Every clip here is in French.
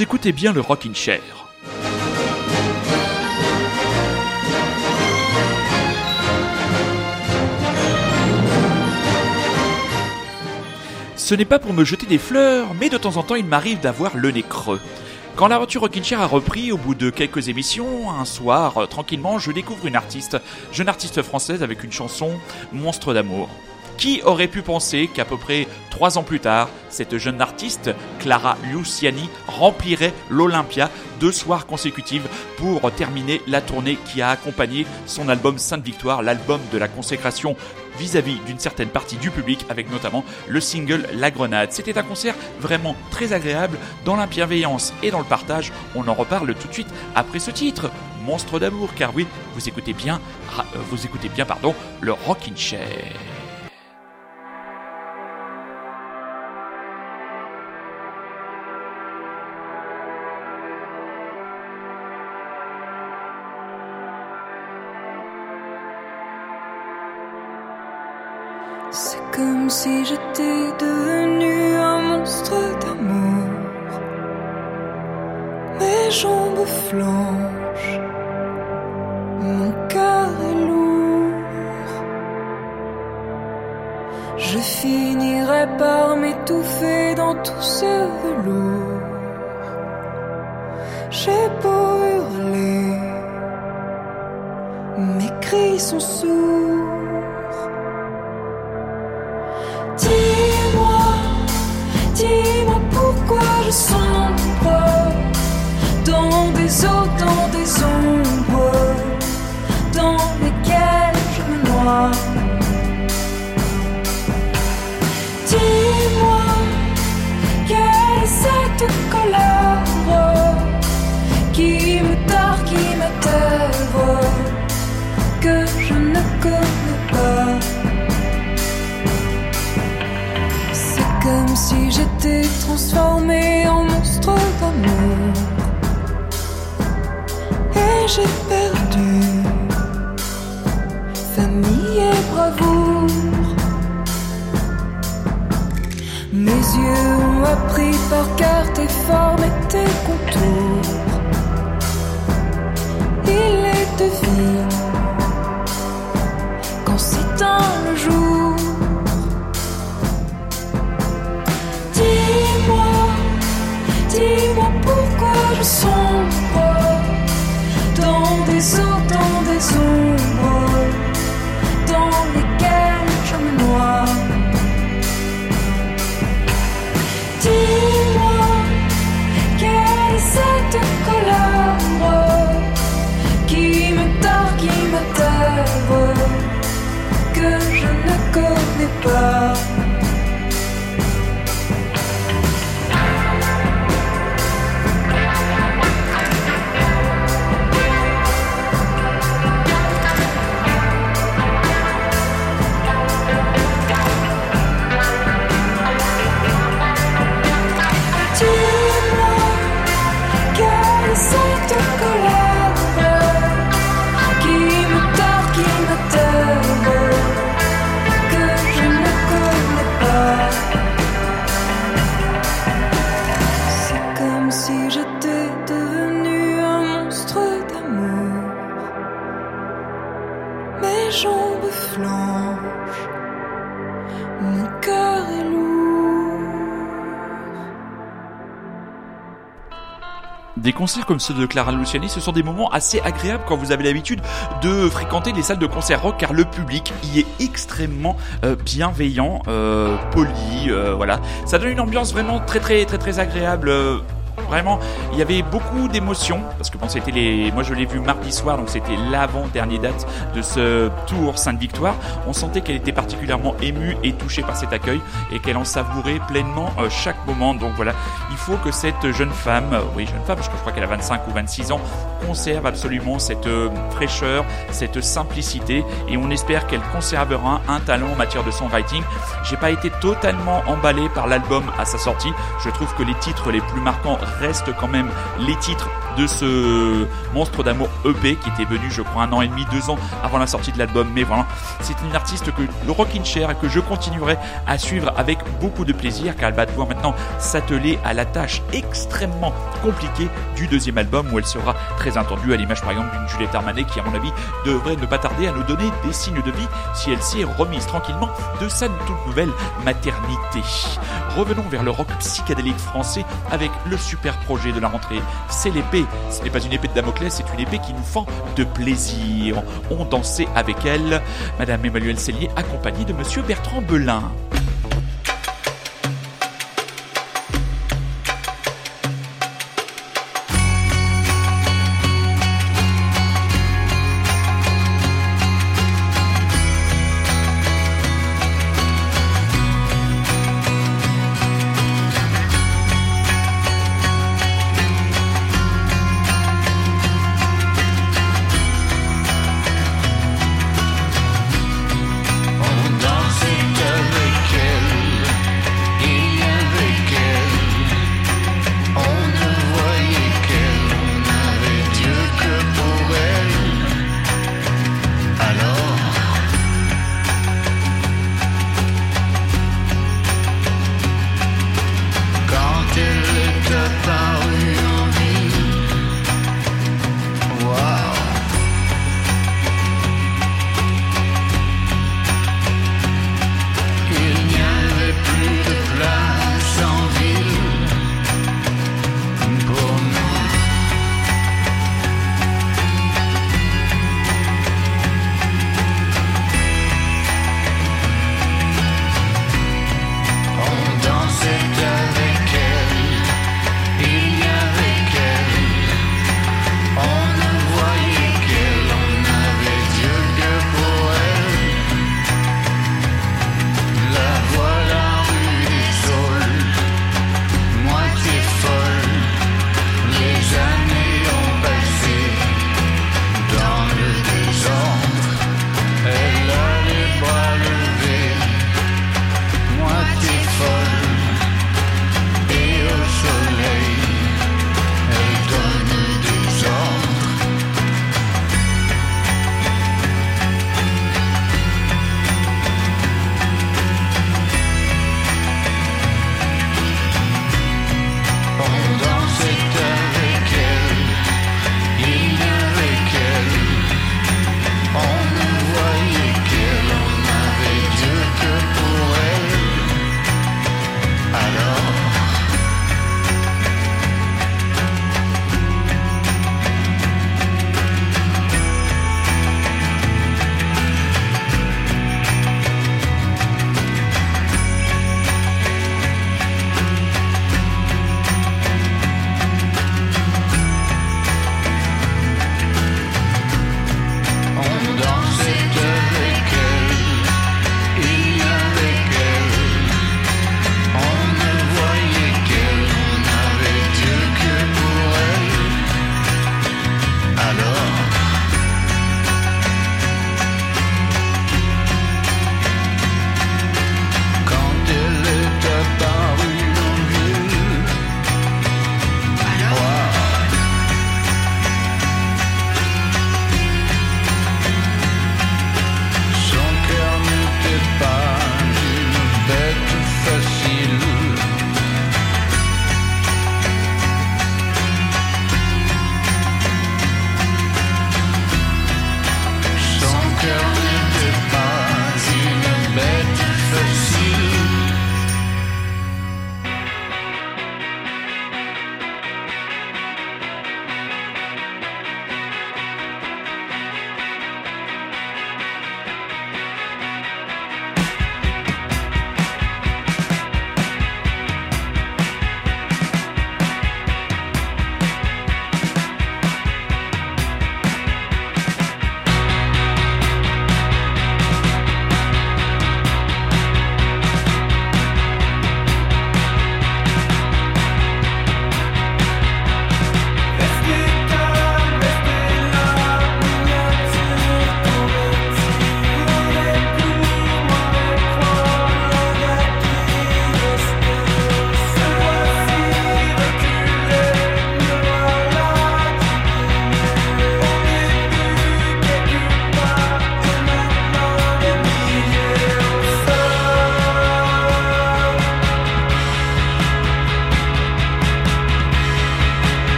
Écoutez bien le Rockin' Chair. Ce n'est pas pour me jeter des fleurs, mais de temps en temps il m'arrive d'avoir le nez creux. Quand l'aventure Rockin' a repris, au bout de quelques émissions, un soir, euh, tranquillement, je découvre une artiste, jeune artiste française avec une chanson Monstre d'amour. Qui aurait pu penser qu'à peu près trois ans plus tard, cette jeune artiste, Clara Luciani, remplirait l'Olympia deux soirs consécutifs pour terminer la tournée qui a accompagné son album Sainte Victoire, l'album de la consécration vis-à-vis d'une certaine partie du public, avec notamment le single La Grenade. C'était un concert vraiment très agréable dans la bienveillance et dans le partage. On en reparle tout de suite après ce titre, Monstre d'amour, car oui, vous écoutez bien, euh, vous écoutez bien, le Rockin' Chair. C'est comme si j'étais devenu un monstre d'amour. Mes jambes flanchent, mon cœur est lourd. Je finirai par m'étouffer dans tout ce velours. J'ai beau hurler, mes cris sont sourds. J'étais transformée en monstre d'amour. Et j'ai perdu famille et bravoure. Mes yeux ont appris par cœur tes formes et tes contours. Ils les devinent quand goodbye. Concerts comme ceux de Clara Luciani, ce sont des moments assez agréables quand vous avez l'habitude de fréquenter les salles de concert rock, car le public y est extrêmement euh, bienveillant, euh, poli, euh, voilà. Ça donne une ambiance vraiment très très très très agréable. Vraiment, il y avait beaucoup d'émotions parce que bon, c'était les. Moi, je l'ai vu mardi soir, donc c'était l'avant-dernière date de ce tour Sainte-Victoire. On sentait qu'elle était particulièrement émue et touchée par cet accueil et qu'elle en savourait pleinement euh, chaque moment. Donc voilà, il faut que cette jeune femme, euh, oui, jeune femme, parce que je crois qu'elle a 25 ou 26 ans, conserve absolument cette euh, fraîcheur, cette simplicité et on espère qu'elle conservera un talent en matière de songwriting. J'ai pas été totalement emballé par l'album à sa sortie. Je trouve que les titres les plus marquants restent quand même les titres de ce monstre d'amour EP qui était venu, je crois, un an et demi, deux ans avant la sortie de l'album. Mais voilà, c'est une artiste que le Rockin' Chair et que je continuerai à suivre avec beaucoup de plaisir car elle va devoir maintenant s'atteler à la tâche extrêmement compliquée du deuxième album où elle sera très attendue à l'image par exemple d'une Juliette Armanet qui à mon avis devrait ne pas tarder à nous donner des signes de vie si elle s'y est remise tranquillement de sa toute nouvelle maternité. Revenons vers le rock psychédélique français avec le super projet de la rentrée. C'est l'épée. Ce n'est pas une épée de Damoclès, c'est une épée qui nous fend de plaisir. On dansait avec elle, Madame Emmanuelle Cellier, accompagnée de Monsieur Bertrand Belin.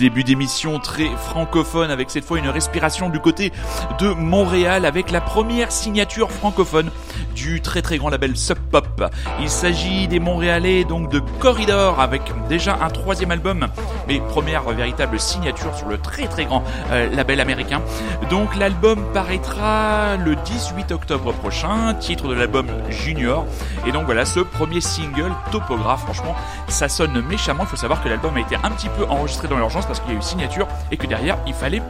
Début d'émission très francophone avec cette fois une respiration du côté de Montréal avec la première signature francophone du très très grand label Sub Pop. Il s'agit des Montréalais donc de Corridor avec déjà un troisième album, mais première véritable signature sur le très très grand euh, label américain. Donc l'album paraîtra le 18 octobre prochain, titre de l'album Junior. Et donc voilà ce premier single Topographe. Franchement, ça sonne méchamment. Il faut savoir que l'album a été un petit peu enregistré dans l'urgence parce qu'il y a eu signature et que derrière il fallait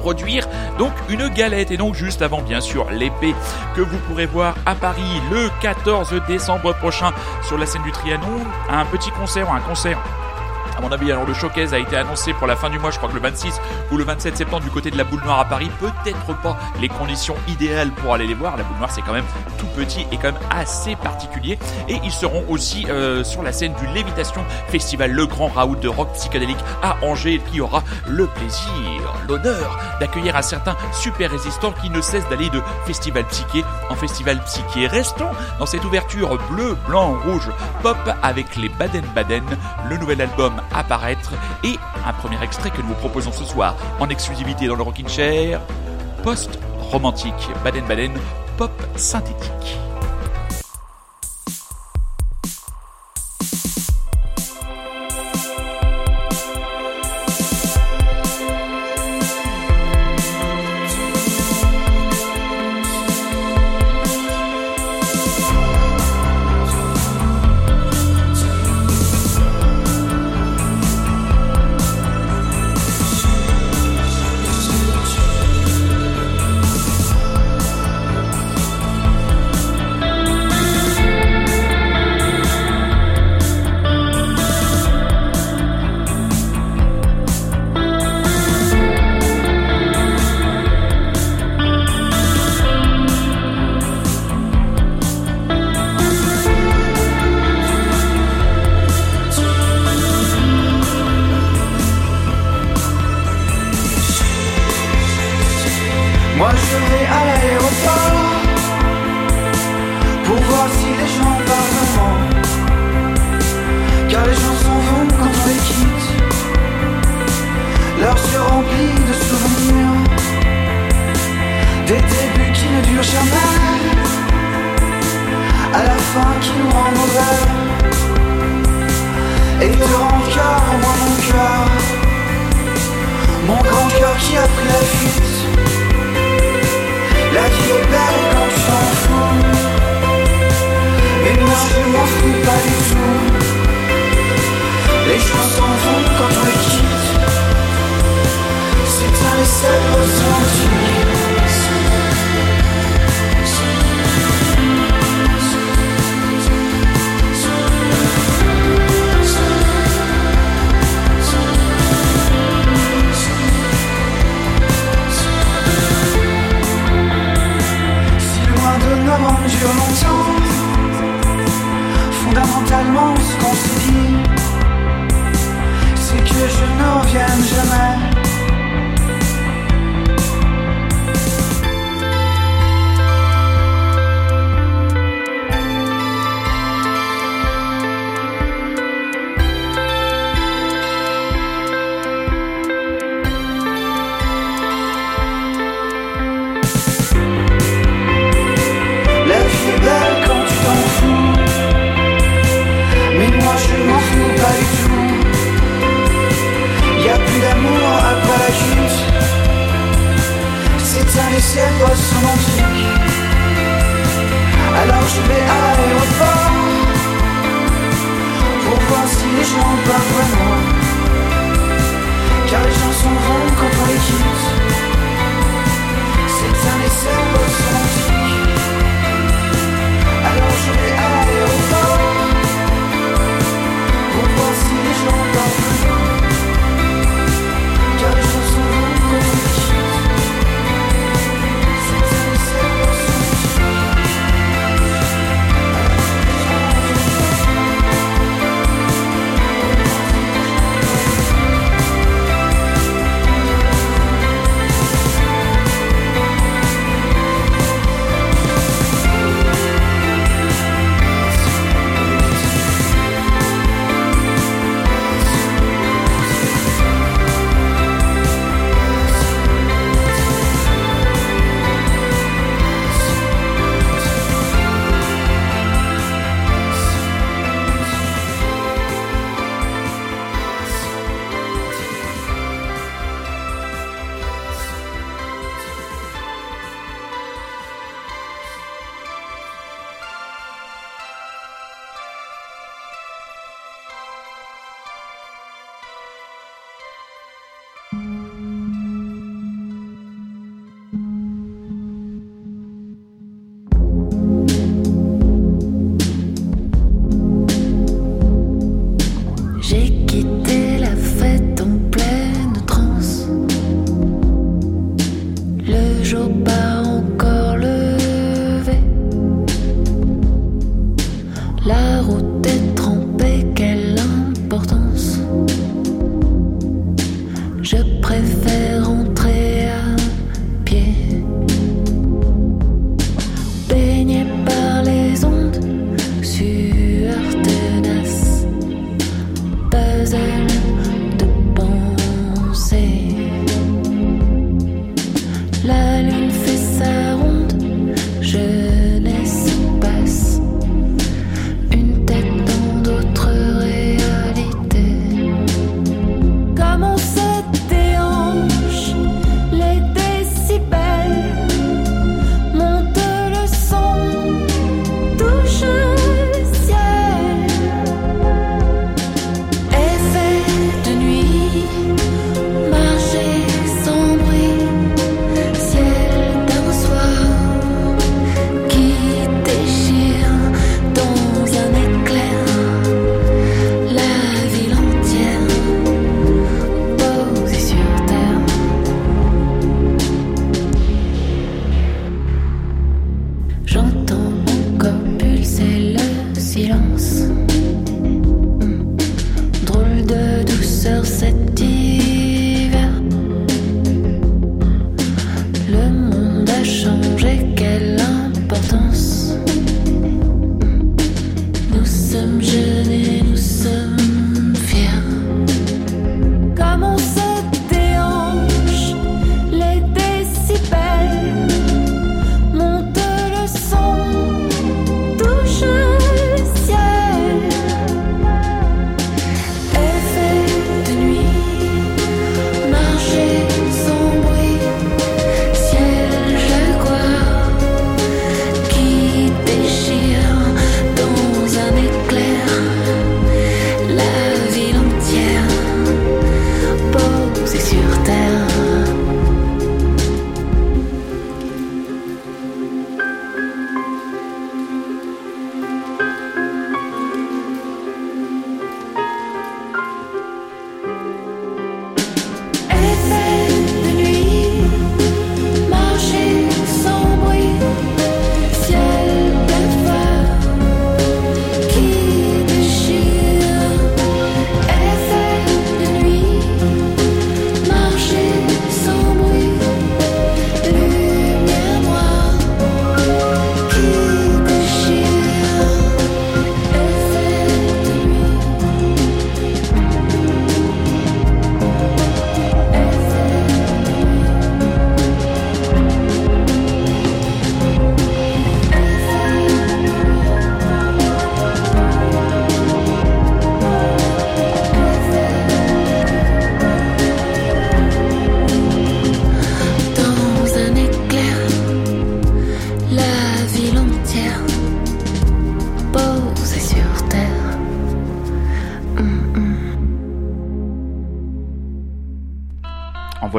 produire donc une galette. Et donc juste avant bien sûr l'épée que vous pourrez voir à Paris le 14 décembre prochain sur la scène du Trianon. Un petit concert un concert à mon avis, alors le showcase a été annoncé pour la fin du mois, je crois que le 26 ou le 27 septembre du côté de la boule noire à Paris. Peut-être pas les conditions idéales pour aller les voir. La boule noire, c'est quand même tout petit et quand même assez particulier. Et ils seront aussi euh, sur la scène du Lévitation Festival, le grand raout de rock psychédélique à Angers, qui aura le plaisir, l'honneur d'accueillir un certain super résistant qui ne cesse d'aller de festival psyché en festival psyché. Restons dans cette ouverture bleu, blanc, rouge, pop avec les Baden-Baden, le nouvel album apparaître et un premier extrait que nous vous proposons ce soir en exclusivité dans le Rockin' Chair, post-romantique Baden-Baden, pop synthétique.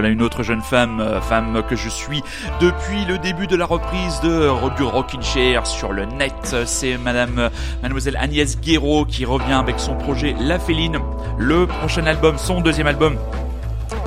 Une autre jeune femme, euh, femme que je suis depuis le début de la reprise de du Rockin' Chair sur le net. C'est Madame, Mademoiselle Agnès Guéraud qui revient avec son projet La Féline. Le prochain album, son deuxième album,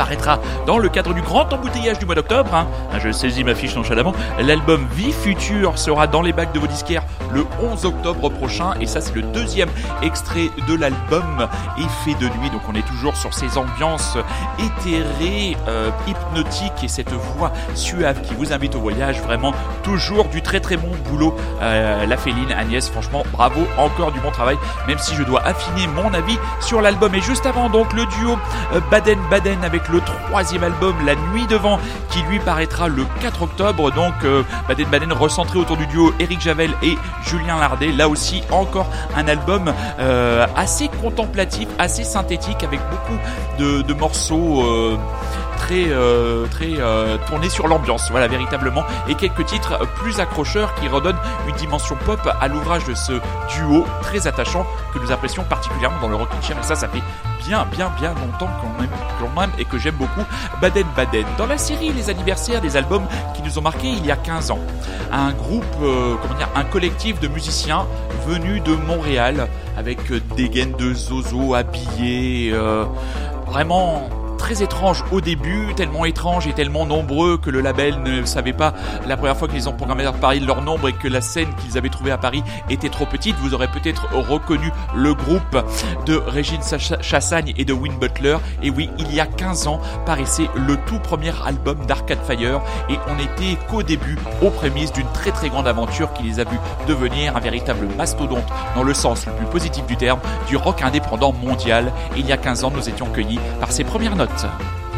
paraîtra dans le cadre du grand embouteillage du mois d'octobre. hein. Je saisis ma fiche nonchalamment. L'album Vie Future sera dans les bacs de vos disquaires le 11 octobre prochain. Et ça, c'est le deuxième extrait de l'album Effet de nuit. Donc on est toujours sur ces ambiances éthérées, euh, hypnotiques et cette voix suave qui vous invite au voyage. Vraiment, toujours du très très bon boulot. Euh, la Féline, Agnès, franchement, bravo, encore du bon travail. Même si je dois affiner mon avis sur l'album. Et juste avant, donc, le duo euh, Baden Baden avec le troisième album La Nuit Devant qui lui paraîtra le 4 octobre. Donc euh, Baden Baden recentré autour du duo Eric Javel et Julien Lardet. Là aussi encore un album euh, assez contemplatif, assez synthétique avec beaucoup de, de morceaux. euh, très euh, euh, tournés sur l'ambiance voilà véritablement et quelques titres plus accrocheurs qui redonnent une dimension pop à l'ouvrage de ce duo très attachant que nous apprécions particulièrement dans le Rock Chair et ça ça fait bien bien bien longtemps quand même, quand même et que j'aime beaucoup Baden Baden. Dans la série Les anniversaires des albums qui nous ont marqués il y a 15 ans, un groupe, euh, comment dire, un collectif de musiciens venus de Montréal avec des gaines de zozo habillés, vraiment très étrange au début, tellement étrange et tellement nombreux que le label ne savait pas la première fois qu'ils ont programmé à Paris leur nombre et que la scène qu'ils avaient trouvée à Paris était trop petite. Vous aurez peut-être reconnu le groupe de Régine Chassagne et de Win Butler. Et oui, il y a 15 ans paraissait le tout premier album d'Arcade Fire et on était qu'au début, aux prémices d'une très très grande aventure qui les a vu devenir un véritable mastodonte dans le sens le plus positif du terme du rock indépendant mondial. Il y a 15 ans, nous étions cueillis par ses premières notes. Konzepte.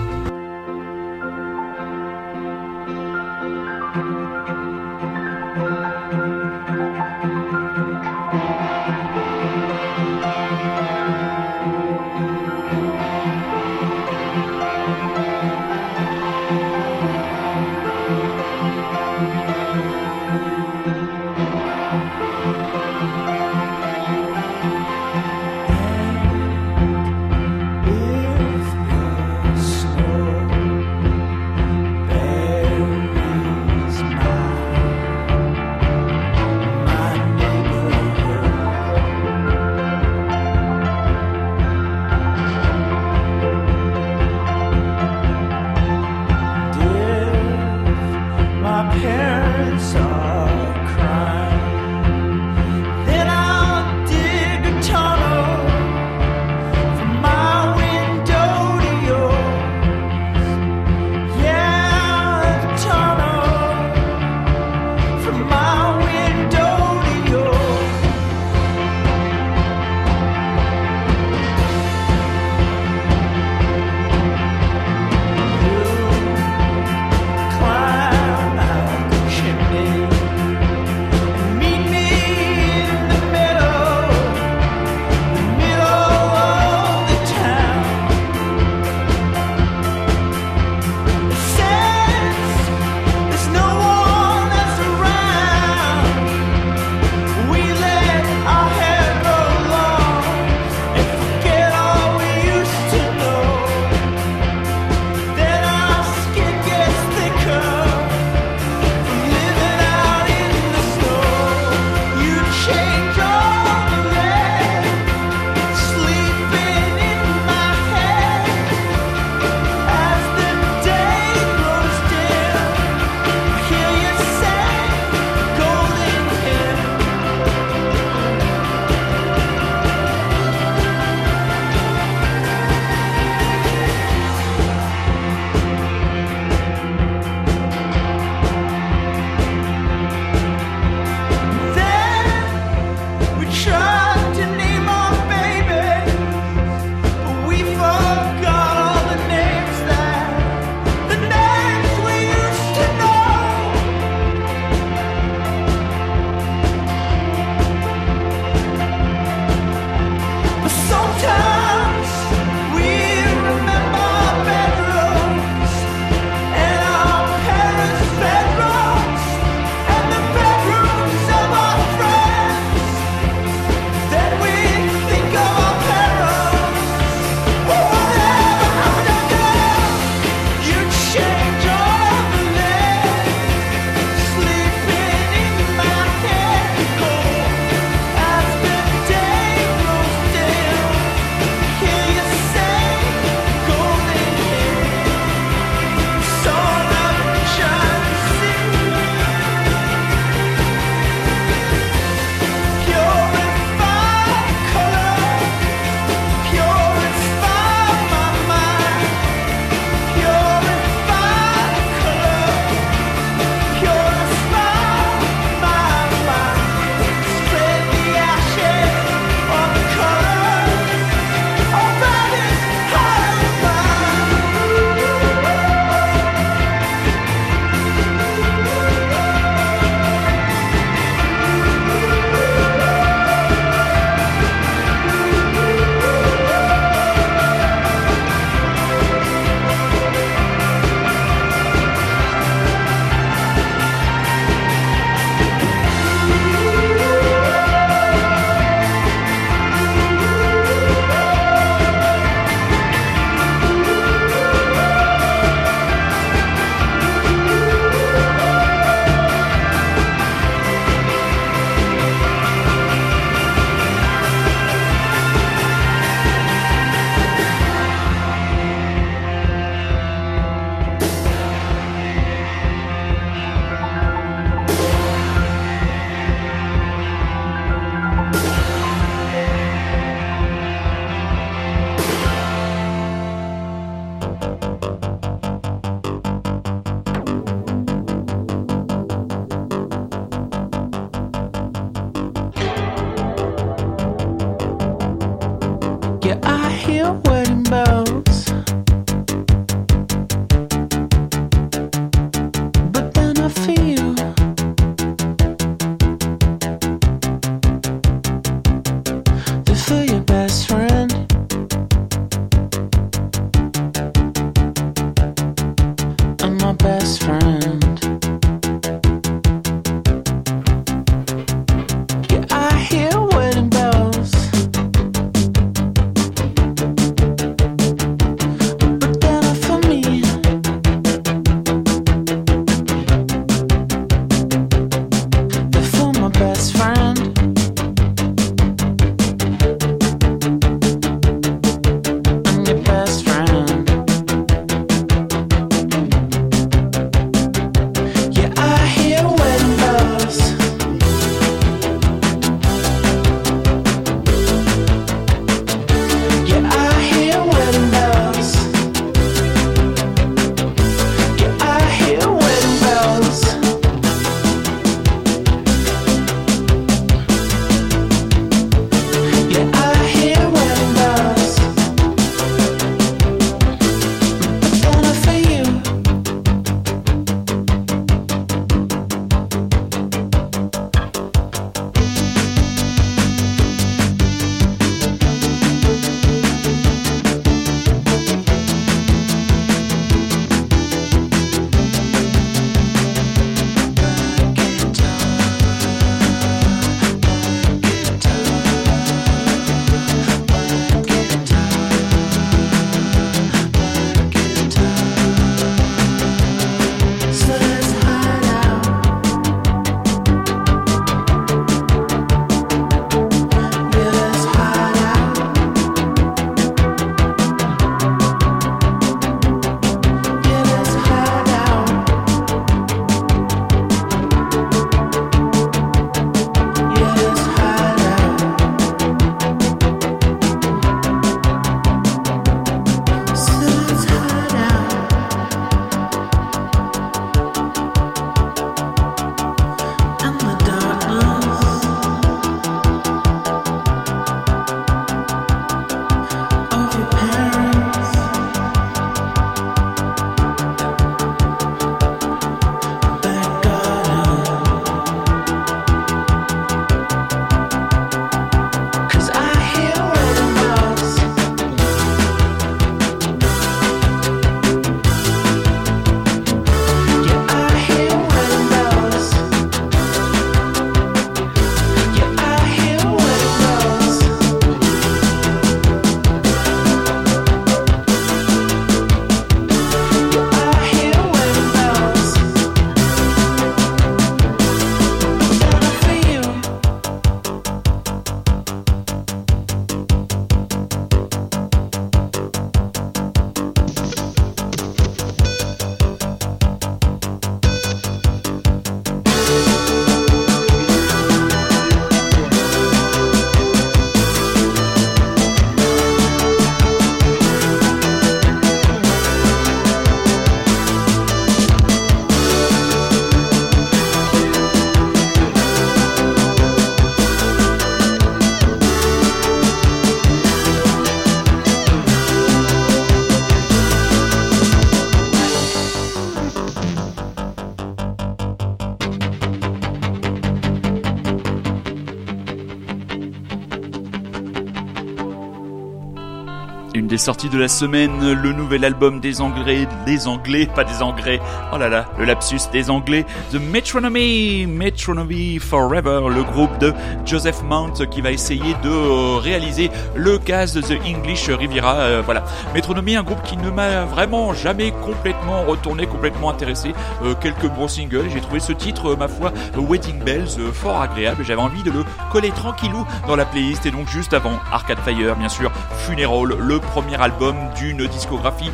Sortie de la semaine, le nouvel album des Anglais, des Anglais, pas des Anglais, oh là là, le lapsus des Anglais, The Metronomy, Metronomy Forever, le groupe de Joseph Mount qui va essayer de euh, réaliser le cast de The English Riviera, euh, voilà. Metronomy, un groupe qui ne m'a vraiment jamais complètement retourné, complètement intéressé, euh, quelques bons singles, j'ai trouvé ce titre, ma foi, Wedding Bells, fort agréable, j'avais envie de le coller tranquillou dans la playlist, et donc juste avant, Arcade Fire, bien sûr, Funeral, le premier album d'une discographie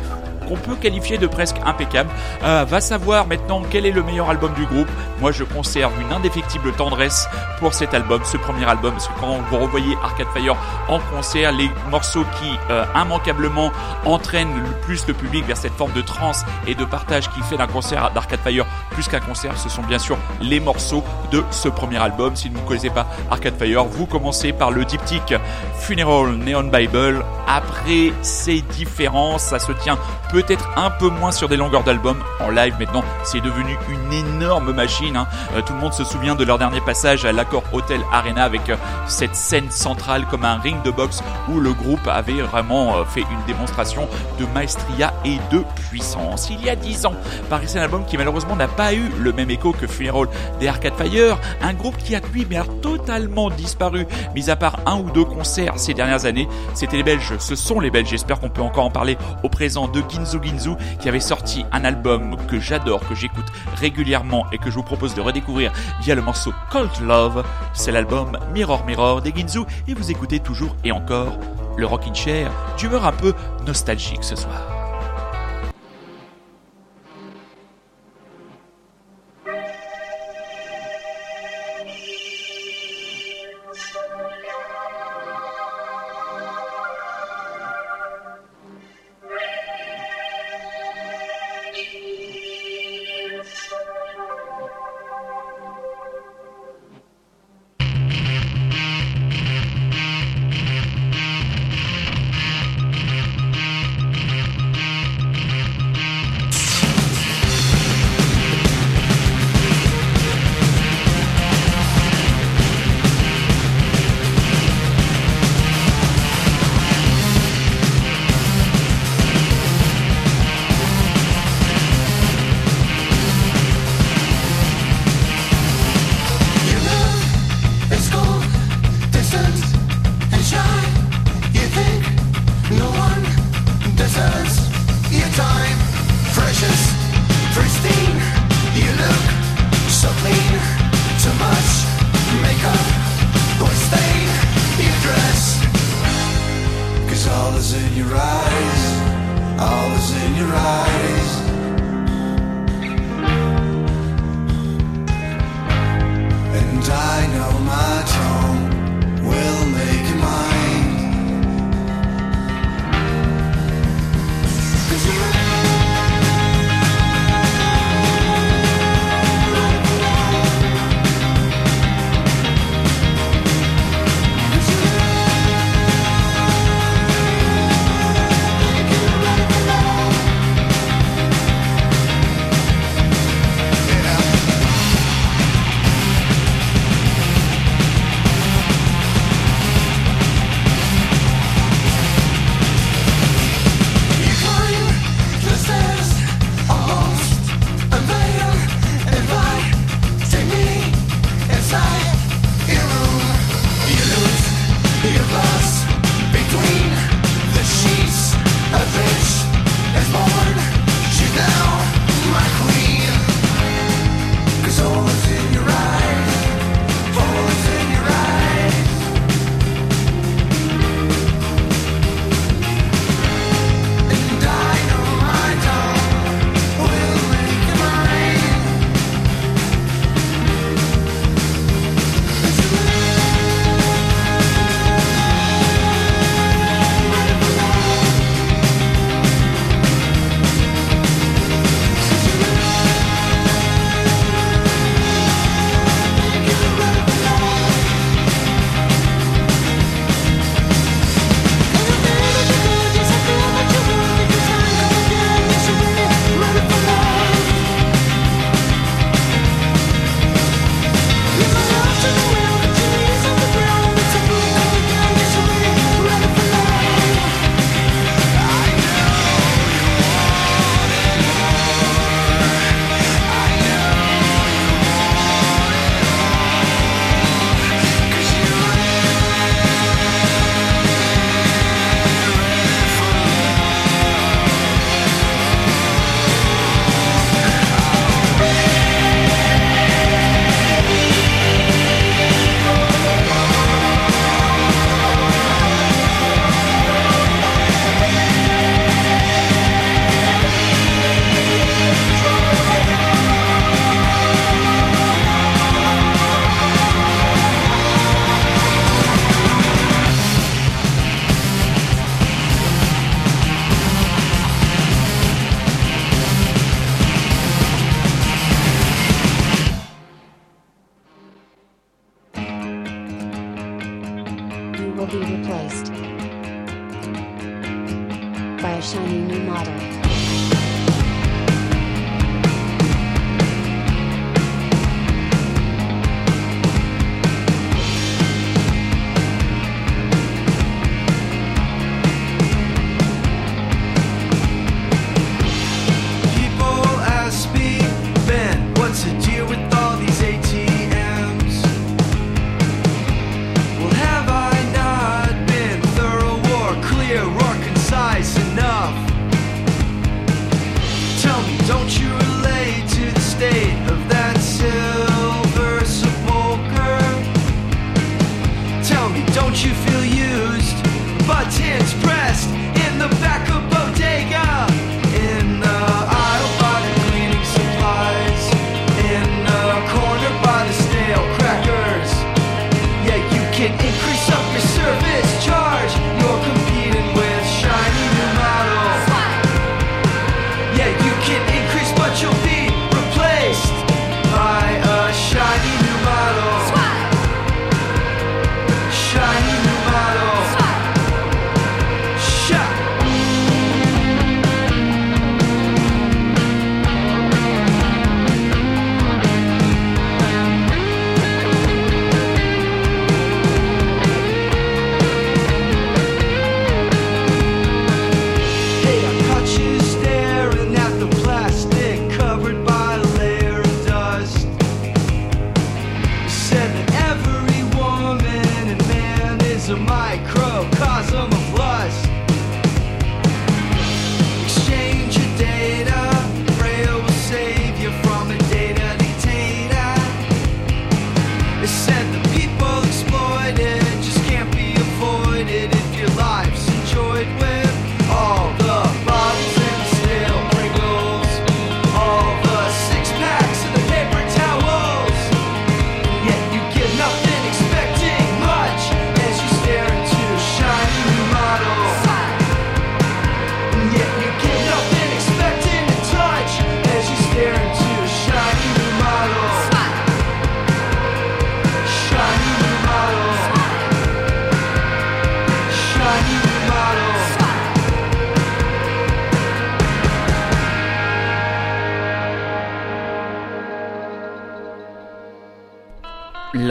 peut qualifier de presque impeccable. Euh, va savoir maintenant quel est le meilleur album du groupe. Moi, je conserve une indéfectible tendresse pour cet album, ce premier album, parce que quand vous revoyez Arcade Fire en concert, les morceaux qui euh, immanquablement entraînent le plus le public vers cette forme de trance et de partage qui fait d'un concert d'Arcade Fire plus qu'un concert, ce sont bien sûr les morceaux de ce premier album. Si vous ne connaissez pas Arcade Fire, vous commencez par le diptyque Funeral Neon Bible. Après ces différences, ça se tient peut-être un peu moins sur des longueurs d'album. En live maintenant, c'est devenu une énorme machine. Hein. Euh, tout le monde se souvient de leur dernier passage à l'accord Hotel Arena avec euh, cette scène centrale comme un ring de boxe où le groupe avait vraiment euh, fait une démonstration de maestria et de puissance. Il y a dix ans, paraissait un album qui malheureusement n'a pas eu le même écho que Funeral des Arcade Fire, un groupe qui a lui mais a totalement disparu, mis à part un ou deux concerts ces dernières années. C'était les Belges, ce sont les Belges, j'espère qu'on peut encore en parler au présent de Ginzu qui avait sorti un album que j'adore, que j'écoute régulièrement et que je vous propose de redécouvrir via le morceau Cult Love. C'est l'album Mirror Mirror des Ginzu et vous écoutez toujours et encore le Rockin' Chair d'humeur un peu nostalgique ce soir.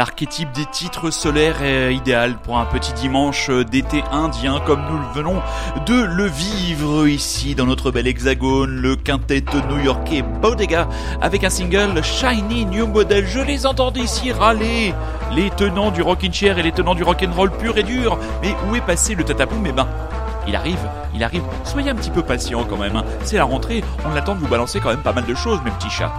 L'archétype des titres solaires est idéal pour un petit dimanche d'été indien comme nous le venons de le vivre ici dans notre bel hexagone, le quintet new-yorkais Bodega avec un single Shiny New Model. Je les entends ici râler, les tenants du rockin' chair et les tenants du rock'n'roll pur et dur. Mais où est passé le tatapoum Eh ben, il arrive, il arrive. Soyez un petit peu patient quand même. Hein. C'est la rentrée, on attend de vous balancer quand même pas mal de choses, mes petits chats.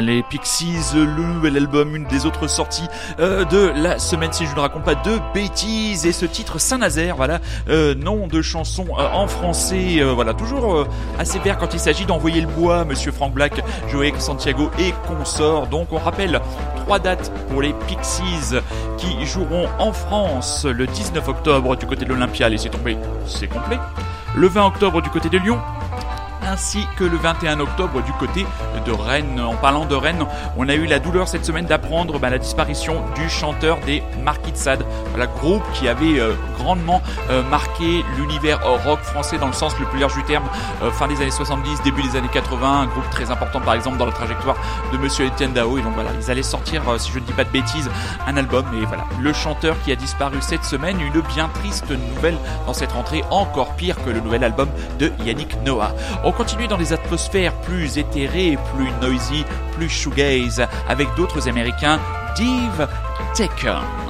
Les Pixies, le nouvel album, une des autres sorties euh, de la semaine. Si je ne raconte pas de bêtises. Et ce titre Saint-Nazaire, voilà, euh, nom de chanson euh, en français, voilà, toujours assez vert quand il s'agit d'envoyer le bois, Monsieur Frank Black, Joey Santiago et consorts. Donc on rappelle trois dates pour les Pixies qui joueront en France le 19 octobre du côté de l'Olympia, laissez tomber, c'est complet. Le 20 octobre du côté de Lyon, ainsi que le 21 octobre du côté de Rennes. En parlant de Rennes, on a eu la douleur cette semaine d'apprendre bah, la disparition du chanteur des Marquis de Sade, voilà, groupe qui avait euh, grandement euh, marqué l'univers rock français dans le sens le plus large du terme, euh, fin des années 70, début des années 80, un groupe très important par exemple dans la trajectoire de Monsieur Etienne Dao. Et donc voilà, ils allaient sortir, si je ne dis pas de bêtises, un album. Et voilà, le chanteur qui a disparu cette semaine, une bien triste nouvelle dans cette rentrée, encore pire que le nouvel album de Yannick Noah. Continue dans des atmosphères plus éthérées, plus noisy, plus shoegaze, avec d'autres américains, Dave Taken.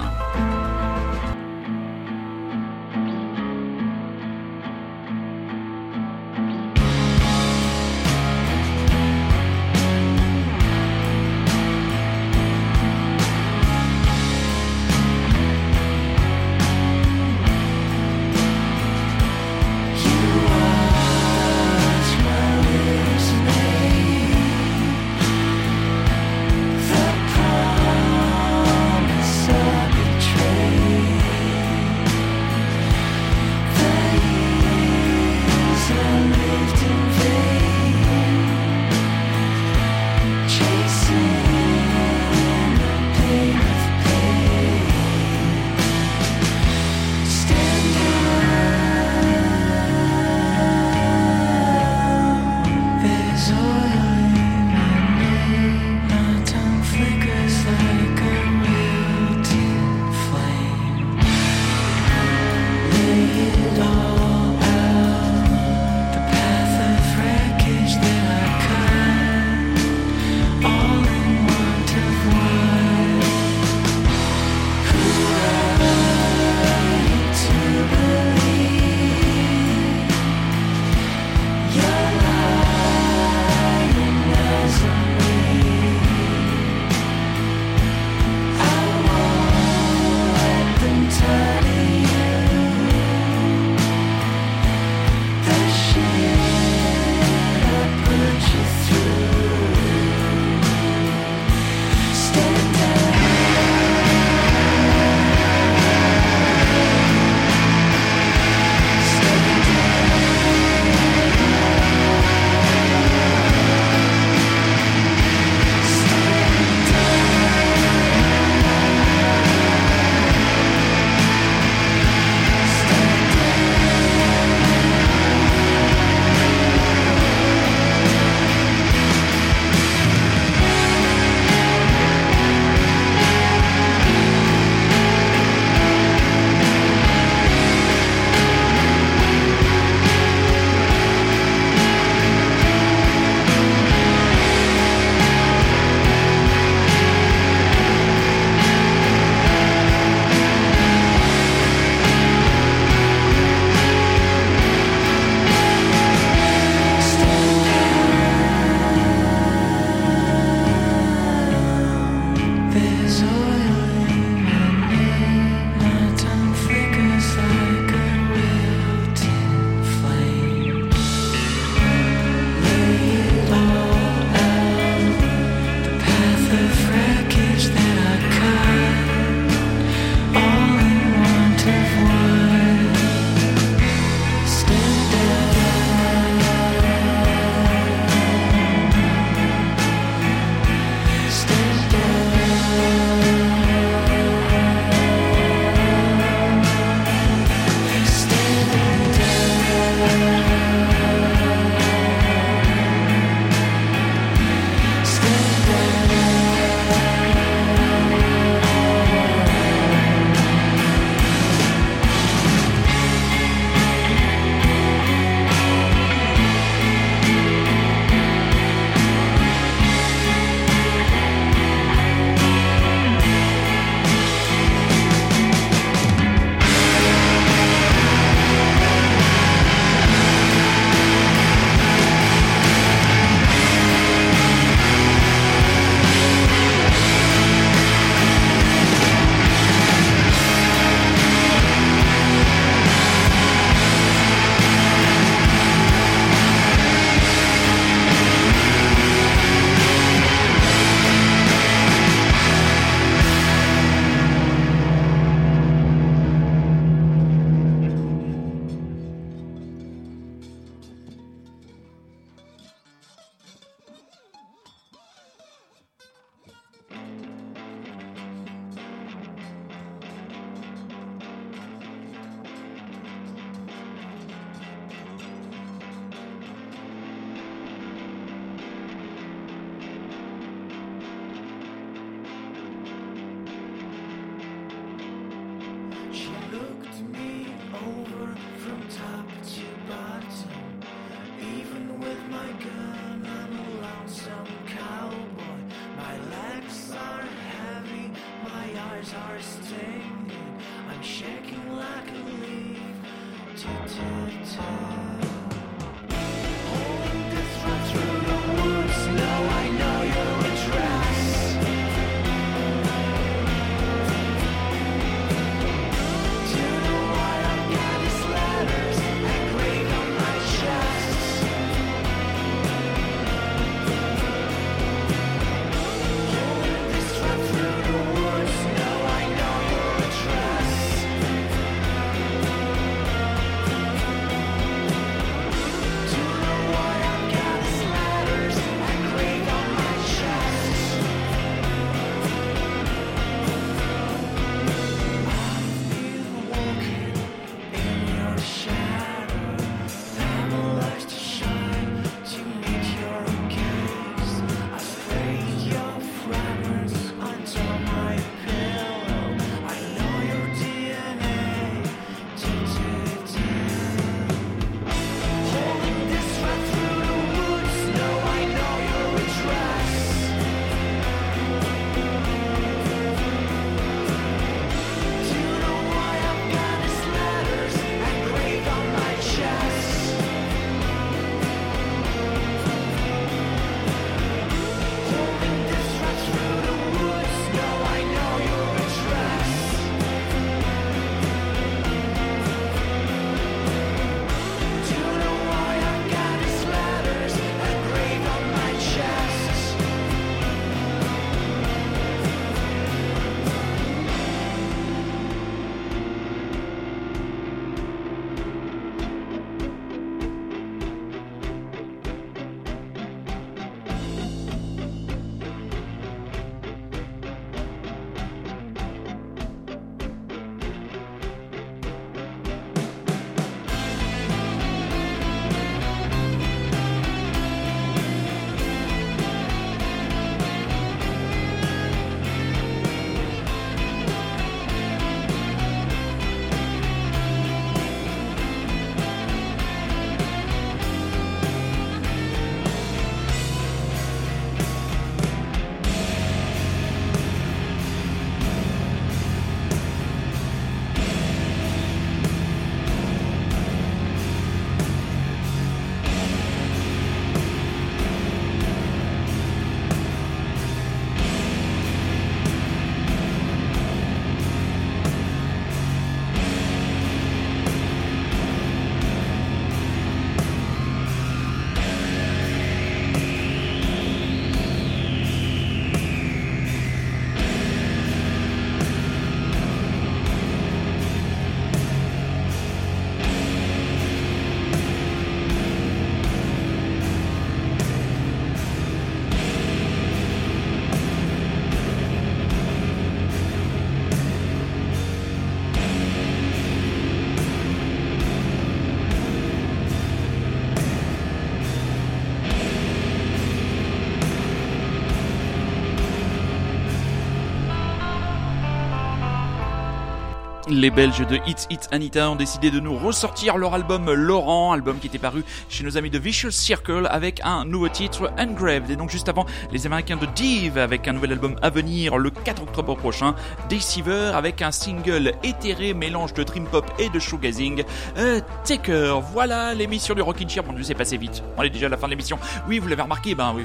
Les Belges de Hits Hits Anita ont décidé de nous ressortir leur album Laurent, album qui était paru chez nos amis de Vicious Circle avec un nouveau titre Engraved. Et donc juste avant, les Américains de Div avec un nouvel album à venir le 4 octobre prochain. Deceiver avec un single éthéré, mélange de dream pop et de shoegazing. Euh, Taker, voilà l'émission du Rockin' Chair. Bon Dieu, c'est passé vite. On est déjà à la fin de l'émission. Oui, vous l'avez remarqué, ben oui.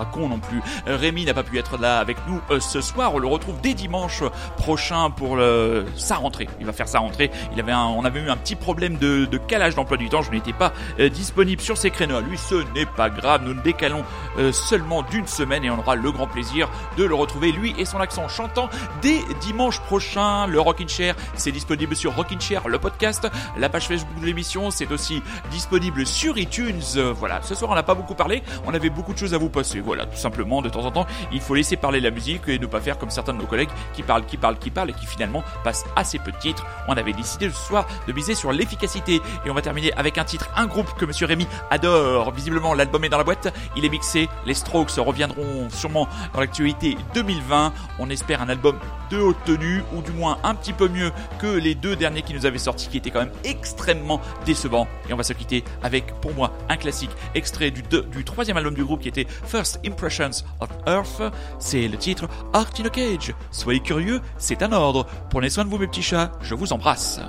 Pas con non plus. Euh, Rémi n'a pas pu être là avec nous euh, ce soir. On le retrouve dès dimanche prochain pour le, sa rentrée. Il va faire sa rentrée. Il avait un, on avait eu un petit problème de, calage d'emploi du temps. Je n'étais pas euh, disponible sur ces créneaux. Lui, ce n'est pas grave. Nous ne décalons seulement d'une semaine et on aura le grand plaisir de le retrouver, lui et son accent chantant, dès dimanche prochain. Le Rockin' Chair, c'est disponible sur Rockin' Chair, le podcast. La page Facebook de l'émission, c'est aussi disponible sur iTunes. Voilà, ce soir, on n'a pas beaucoup parlé. On avait beaucoup de choses à vous passer. Voilà, tout simplement, de temps en temps, il faut laisser parler la musique et ne pas faire comme certains de nos collègues qui parlent, qui parlent, qui parlent et qui finalement passent assez peu de titres. On avait décidé ce soir de miser sur l'efficacité et on va terminer avec un titre, un groupe que Monsieur Rémi adore. Visiblement, l'album est dans la boîte, il est mixé. Les Strokes reviendront sûrement dans l'actualité 2020. On espère un album de haute tenue ou du moins un petit peu mieux que les deux derniers qui nous avaient sortis qui étaient quand même extrêmement décevants. Et on va se quitter avec, pour moi, un classique extrait du, du troisième album du groupe qui était First Impressions of Earth. C'est le titre Art in a Cage. Soyez curieux, c'est un ordre. Prenez soin de vous mes petits chats, je vous embrasse.